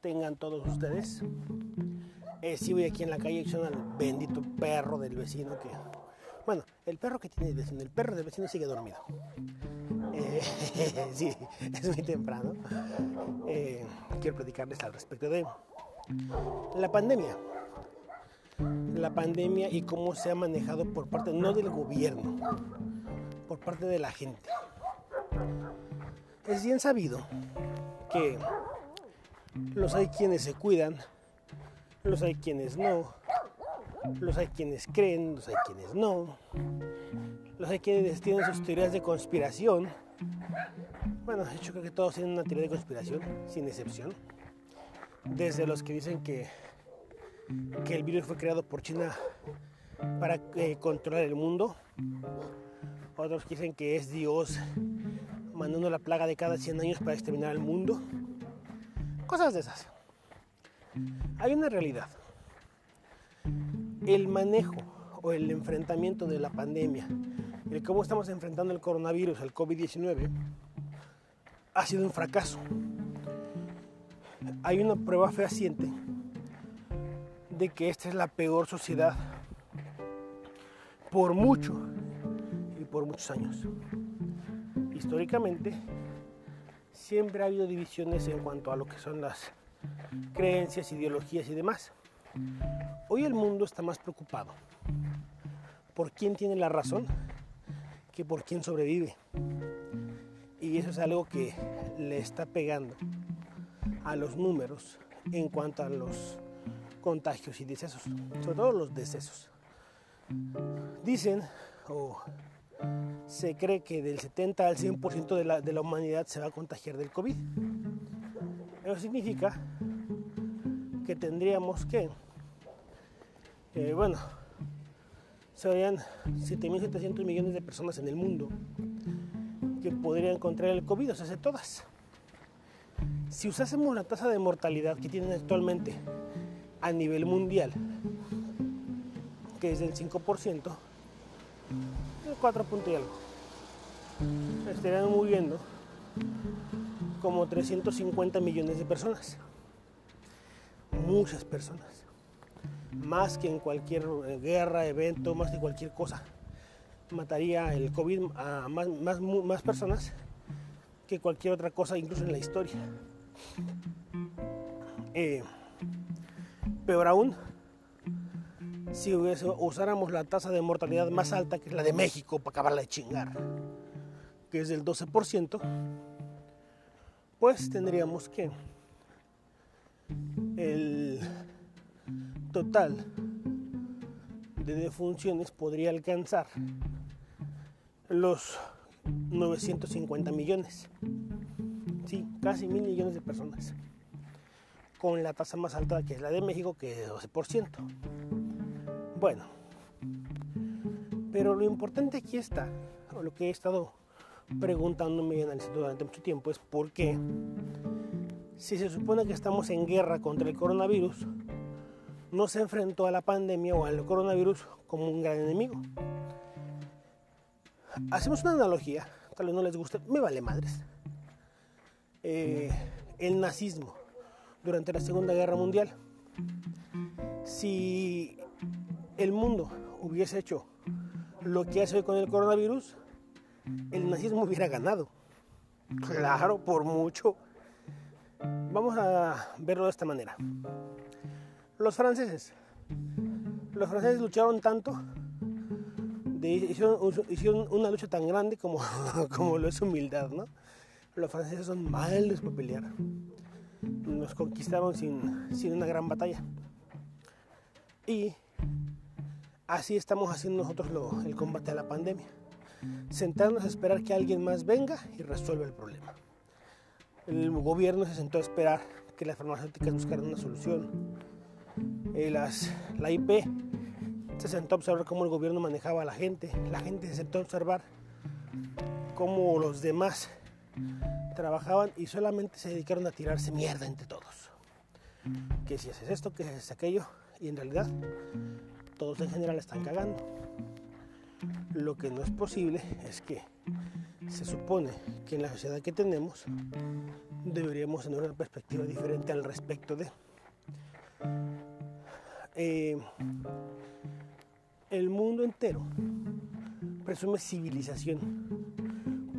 tengan todos ustedes. Eh, sí voy aquí en la calle son al bendito perro del vecino que... Bueno, el perro que tiene el vecino, el perro del vecino sigue dormido. Eh, sí, es muy temprano. Eh, quiero platicarles al respecto de la pandemia. La pandemia y cómo se ha manejado por parte, no del gobierno, por parte de la gente. Es bien sabido que los hay quienes se cuidan, los hay quienes no, los hay quienes creen, los hay quienes no, los hay quienes tienen sus teorías de conspiración. Bueno, de hecho creo que todos tienen una teoría de conspiración, sin excepción. Desde los que dicen que, que el virus fue creado por China para eh, controlar el mundo, otros que dicen que es Dios mandando la plaga de cada 100 años para exterminar el mundo. Cosas de esas. Hay una realidad. El manejo o el enfrentamiento de la pandemia, el cómo estamos enfrentando el coronavirus, el COVID-19, ha sido un fracaso. Hay una prueba fehaciente de que esta es la peor sociedad por mucho y por muchos años. Históricamente, siempre ha habido divisiones en cuanto a lo que son las creencias, ideologías y demás. Hoy el mundo está más preocupado por quién tiene la razón que por quién sobrevive. Y eso es algo que le está pegando a los números en cuanto a los contagios y decesos, sobre todo los decesos. Dicen, o se cree que del 70 al 100% de la, de la humanidad se va a contagiar del COVID. Eso significa que tendríamos que, eh, bueno, serían 7.700 millones de personas en el mundo que podrían encontrar el COVID, o sea, todas. Si usásemos la tasa de mortalidad que tienen actualmente a nivel mundial, que es del 5%, 4 puntos y algo. Estarían muriendo como 350 millones de personas. Muchas personas. Más que en cualquier eh, guerra, evento, más que cualquier cosa. Mataría el COVID a más personas que cualquier otra cosa, incluso en la historia. Eh, peor aún, si usáramos la tasa de mortalidad más alta, que es la de México, para acabarla de chingar, que es del 12%, pues tendríamos que el total de defunciones podría alcanzar los 950 millones. Sí, casi mil millones de personas. Con la tasa más alta que es la de México, que es 12%. Bueno, pero lo importante aquí está, o lo que he estado preguntándome y analizando durante mucho tiempo, es por qué, si se supone que estamos en guerra contra el coronavirus, no se enfrentó a la pandemia o al coronavirus como un gran enemigo. Hacemos una analogía, tal vez no les guste, me vale madres. Eh, el nazismo durante la Segunda Guerra Mundial. Si el mundo hubiese hecho lo que hace hoy con el coronavirus, el nazismo hubiera ganado. Claro, por mucho. Vamos a verlo de esta manera. Los franceses. Los franceses lucharon tanto, hicieron, una lucha tan grande como, como lo es humildad, ¿no? Los franceses son malos para pelear. Nos conquistaron sin, sin una gran batalla. Y Así estamos haciendo nosotros el combate a la pandemia. Sentarnos a esperar que alguien más venga y resuelva el problema. El gobierno se sentó a esperar que las farmacéuticas buscaran una solución. Eh, las, la IP se sentó a observar cómo el gobierno manejaba a la gente. La gente se sentó a observar cómo los demás trabajaban y solamente se dedicaron a tirarse mierda entre todos. Que si haces esto, que si haces aquello. Y en realidad todos en general están cagando. Lo que no es posible es que se supone que en la sociedad que tenemos deberíamos tener una perspectiva diferente al respecto de... Eh, el mundo entero presume civilización,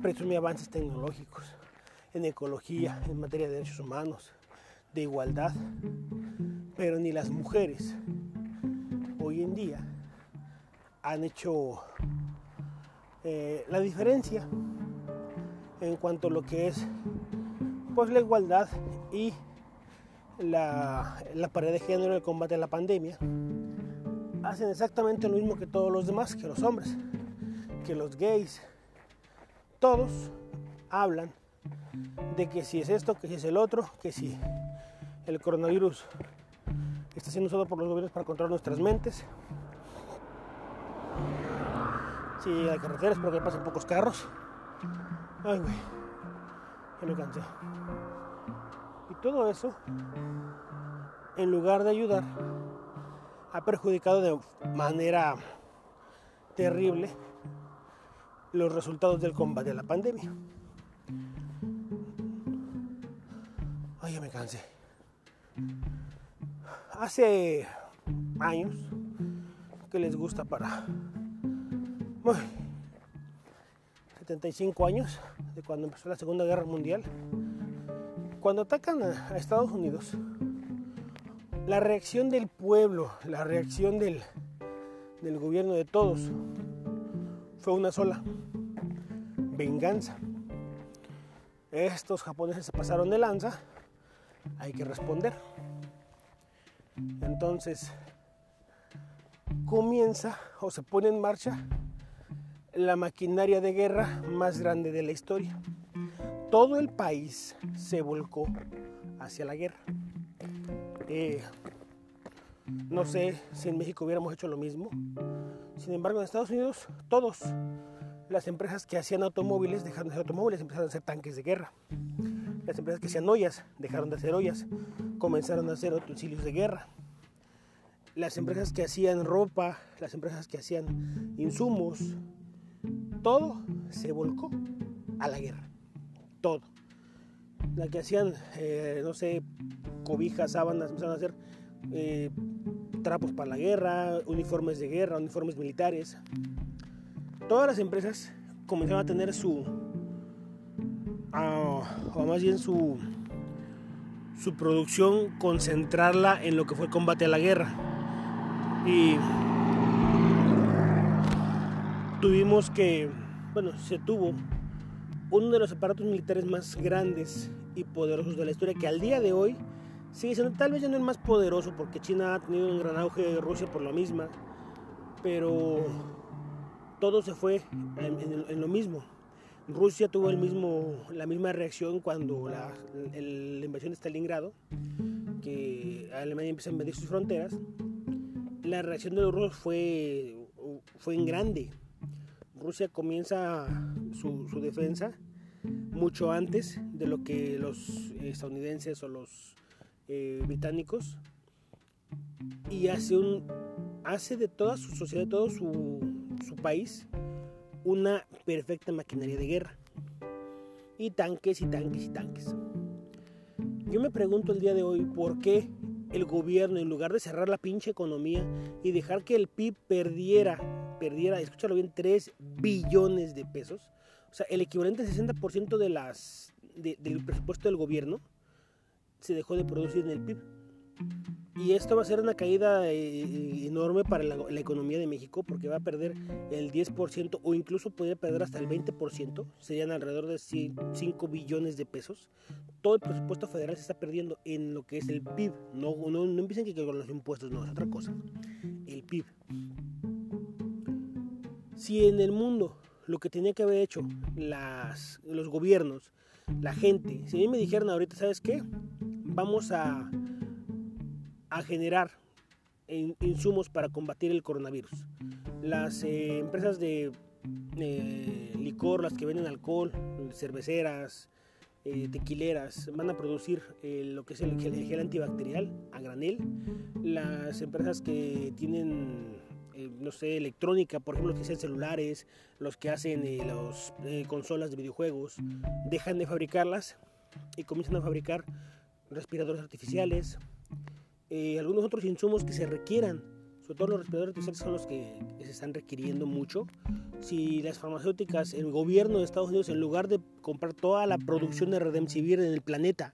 presume avances tecnológicos en ecología, en materia de derechos humanos, de igualdad, pero ni las mujeres en día han hecho eh, la diferencia en cuanto a lo que es pues la igualdad y la, la pared de género en el combate a la pandemia hacen exactamente lo mismo que todos los demás, que los hombres, que los gays, todos hablan de que si es esto, que si es el otro, que si el coronavirus está siendo usado por los gobiernos para controlar nuestras mentes. Si hay carreteras, espero que pasen pocos carros. Ay, güey, ya me cansé. Y todo eso, en lugar de ayudar, ha perjudicado de manera terrible los resultados del combate a la pandemia. Ay, ya me cansé. Hace años que les gusta para 75 años de cuando empezó la Segunda Guerra Mundial. Cuando atacan a Estados Unidos, la reacción del pueblo, la reacción del, del gobierno de todos fue una sola, venganza. Estos japoneses se pasaron de lanza, hay que responder. Entonces comienza o se pone en marcha la maquinaria de guerra más grande de la historia. Todo el país se volcó hacia la guerra. Eh, no sé si en México hubiéramos hecho lo mismo. Sin embargo, en Estados Unidos, todos las empresas que hacían automóviles dejaron de hacer automóviles, empezaron a hacer tanques de guerra. Las empresas que hacían ollas dejaron de hacer ollas, comenzaron a hacer utensilios de guerra. Las empresas que hacían ropa, las empresas que hacían insumos, todo se volcó a la guerra. Todo. La que hacían, eh, no sé, cobijas, sábanas, empezaron a hacer eh, trapos para la guerra, uniformes de guerra, uniformes militares. Todas las empresas comenzaron a tener su, o más bien su, su producción, concentrarla en lo que fue el combate a la guerra. Y tuvimos que, bueno, se tuvo uno de los aparatos militares más grandes y poderosos de la historia que al día de hoy sigue siendo tal vez ya no el más poderoso porque China ha tenido un gran auge de Rusia por la misma, pero todo se fue en, lo mismo. Rusia tuvo el mismo, la misma reacción cuando la, la invasión de Stalingrado, que Alemania empieza a invadir sus fronteras. La reacción de los rusos fue, fue en grande. Rusia comienza su, su defensa mucho antes de lo que los estadounidenses o los eh, británicos y hace, un, hace de toda su sociedad, de todo su, su país, una perfecta maquinaria de guerra. Y tanques y tanques y tanques. Yo me pregunto el día de hoy por qué el gobierno, en lugar de cerrar la pinche economía y dejar que el PIB perdiera, perdiera, escúchalo bien, 3 billones de pesos, o sea, el equivalente al 60% de las, del presupuesto del gobierno, se dejó de producir en el PIB. Y esto va a ser una caída eh, enorme para la, economía de México porque va a perder el 10% o incluso podría perder hasta el 20%, serían alrededor de 5 billones de pesos. Todo el presupuesto federal se está perdiendo en lo que es el PIB. No, no, no que con los impuestos, no, es otra cosa. El PIB. Si en el mundo lo que tenía que haber hecho las, los gobiernos, la gente, si a mí me dijeran ahorita, ¿sabes qué? Vamos a a generar insumos para combatir el coronavirus. Las eh, empresas de eh, licor, las que venden alcohol, cerveceras, eh, tequileras, van a producir lo que es el, gel antibacterial a granel. Las empresas que tienen eh, no sé, electrónica, por ejemplo, los que hacen celulares, los que hacen eh, las consolas de videojuegos, dejan de fabricarlas y comienzan a fabricar respiradores artificiales, algunos otros insumos que se requieran sobre todo los respiradores artificiales son los que se están requiriendo mucho. Si las farmacéuticas, el gobierno de Estados Unidos, en lugar de comprar toda la producción de Redemsivir en el planeta,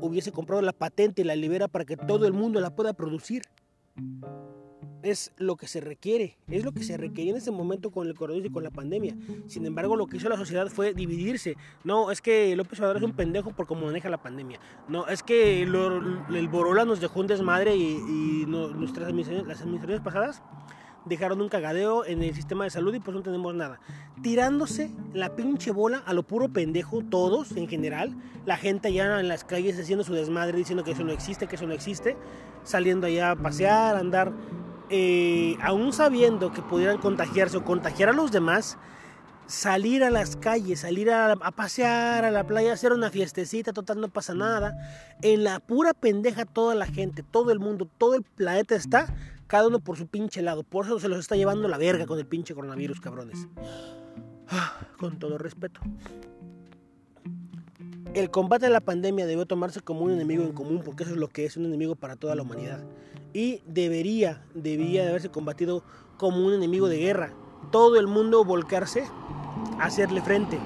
hubiese comprado la patente y la libera para que todo el mundo la pueda producir, es lo que se requiere, es lo que se requería en ese momento con el coronavirus y con la pandemia. Sin embargo, lo que hizo la sociedad fue dividirse. No, es que López Obrador es un pendejo por cómo maneja la pandemia. No, es que el Borola nos dejó un desmadre y, nuestras administraciones, las administraciones pasadas dejaron un cagadeo en el sistema de salud y pues no tenemos nada. Tirándose la pinche bola a lo puro pendejo, todos en general. La gente allá en las calles haciendo su desmadre, diciendo que eso no existe, que eso no existe. Saliendo allá a pasear, a andar eh, aún sabiendo que pudieran contagiarse o contagiar a los demás, salir a las calles, salir a, pasear a la playa, hacer una fiestecita, total no pasa nada. En la pura pendeja toda la gente, todo el mundo, todo el planeta está, cada uno por su pinche lado. Por eso se los está llevando la verga con el pinche coronavirus, cabrones. Ah, con todo respeto. El combate a la pandemia debió tomarse como un enemigo en común, porque eso es lo que es un enemigo para toda la humanidad y debería, debía de haberse combatido como un enemigo de guerra. Todo el mundo volcarse a hacerle frente,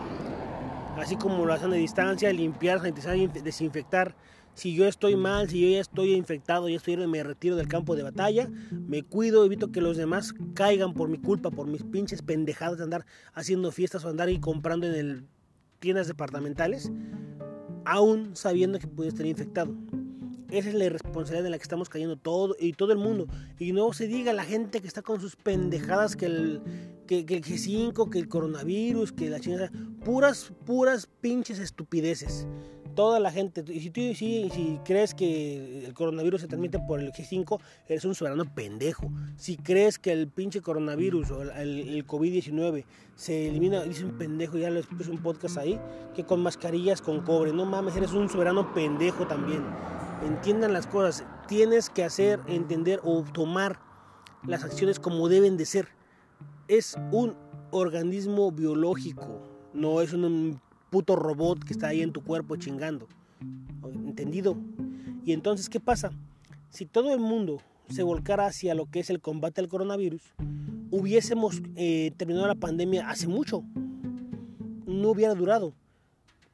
así como lo hacen de distancia, limpiar, sanitizar desinfectar. Si yo estoy mal, si yo ya estoy infectado, ya estoy, me retiro del campo de batalla, me cuido, evito que los demás caigan por mi culpa, por mis pinches pendejadas de andar haciendo fiestas o andar y comprando en el, tiendas departamentales, aún sabiendo que pude estar infectado. Esa es la irresponsabilidad en la que estamos cayendo todo y todo el mundo. Y no se diga la gente que está con sus pendejadas que el, que, que el G5, que el coronavirus, que la chingada. Puras, puras pinches estupideces. Toda la gente. Y si tú si, crees que el coronavirus se transmite por el G5, eres un soberano pendejo. Si crees que el pinche coronavirus o el, el COVID-19 se elimina, dice un pendejo, ya lo puse un podcast ahí, que con mascarillas con cobre. No mames, eres un soberano pendejo también entiendan las cosas. Tienes que hacer, entender o tomar las acciones como deben de ser. Es un organismo biológico, no es un puto robot que está ahí en tu cuerpo chingando. ¿Entendido? Y entonces, ¿qué pasa? Si todo el mundo se volcara hacia lo que es el combate al coronavirus, hubiésemos eh, terminado la pandemia hace mucho. No hubiera durado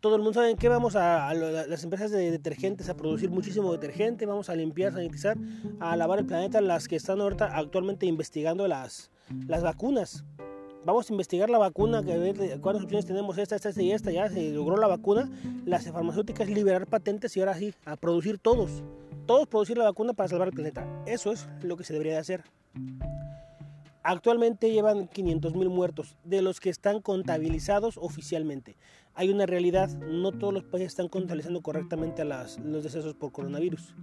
todo el mundo sabe que vamos a, las empresas de detergentes a producir muchísimo detergente, vamos a limpiar, sanitizar, a lavar el planeta, las que están actualmente investigando las, las vacunas. Vamos a investigar la vacuna, que ver cuántas opciones tenemos, esta, esta, esta y esta, ya se logró la vacuna, las farmacéuticas liberar patentes y ahora sí, a producir todos, todos producir la vacuna para salvar el planeta. Eso es lo que se debería de hacer. Actualmente llevan 500.000 muertos, de los que están contabilizados oficialmente. Hay una realidad, no todos los países están contabilizando correctamente las, los decesos por coronavirus.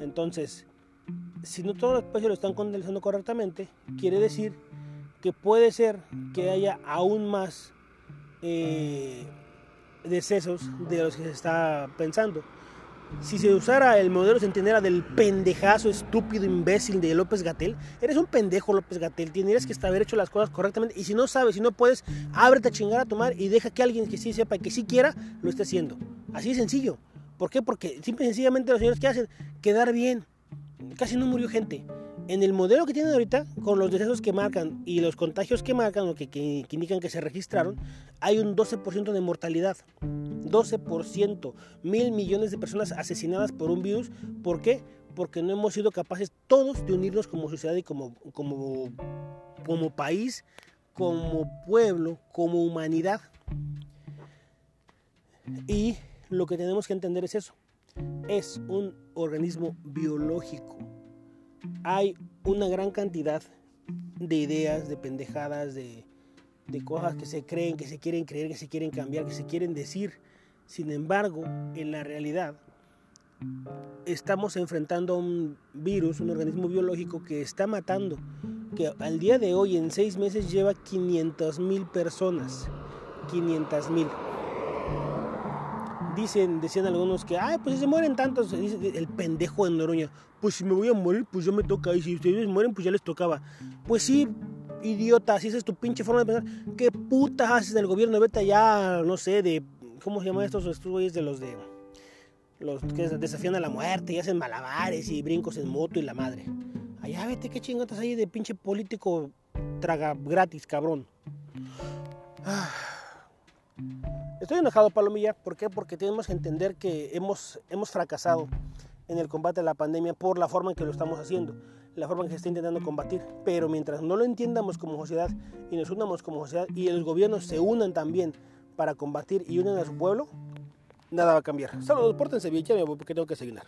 Entonces, si no todos los países lo están contabilizando correctamente, quiere decir que puede ser que haya aún más eh, decesos de los que se está pensando si se usara el modelo centinela del pendejazo estúpido imbécil de López Gatel, eres un pendejo López Gatel, tendrías que haber hecho las cosas correctamente y si no sabes, si no puedes, ábrete a chingar a tomar y deja que alguien que sí sepa y que sí quiera lo esté haciendo. Así de sencillo. ¿Por qué? Porque simple y sencillamente los señores que hacen quedar bien. Casi no murió gente en el modelo que tienen ahorita, con los decesos que marcan y los contagios que marcan o que, indican que se registraron, hay un 12% de mortalidad. 12%. Mil millones de personas asesinadas por un virus. ¿Por qué? Porque no hemos sido capaces todos de unirnos como sociedad y como, como, como país, como pueblo, como humanidad. Y lo que tenemos que entender es eso. Es un organismo biológico hay una gran cantidad de ideas, de pendejadas, de, cosas que se creen, que se quieren creer, que se quieren cambiar, que se quieren decir. Sin embargo, en la realidad, estamos enfrentando a un virus, un organismo biológico que está matando, que al día de hoy, en seis meses, lleva 500 mil personas. 500 mil. Dicen, decían algunos que, ay, pues si se mueren tantos, el pendejo de Noroña, pues si me voy a morir, pues yo me toca, y si ustedes mueren, pues ya les tocaba. Pues sí, idiota, si esa es tu pinche forma de pensar, ¿qué putas haces del gobierno? Vete allá, no sé, de, ¿cómo se llaman estos, estos güeyes de los de, los que desafían a la muerte y hacen malabares y brincos en moto y la madre? Allá vete, qué chingotas ahí de pinche político traga gratis, cabrón. Ah. Estoy enojado, Palomilla. ¿Por qué? Porque tenemos que entender que hemos, hemos fracasado en el combate a la pandemia por la forma en que lo estamos haciendo, la forma en que se está intentando combatir. Pero mientras no lo entiendamos como sociedad y nos unamos como sociedad y los gobiernos se unan también para combatir y unen a su pueblo, nada va a cambiar. Saludos, pórtense bien, ya me voy porque tengo que desayunar.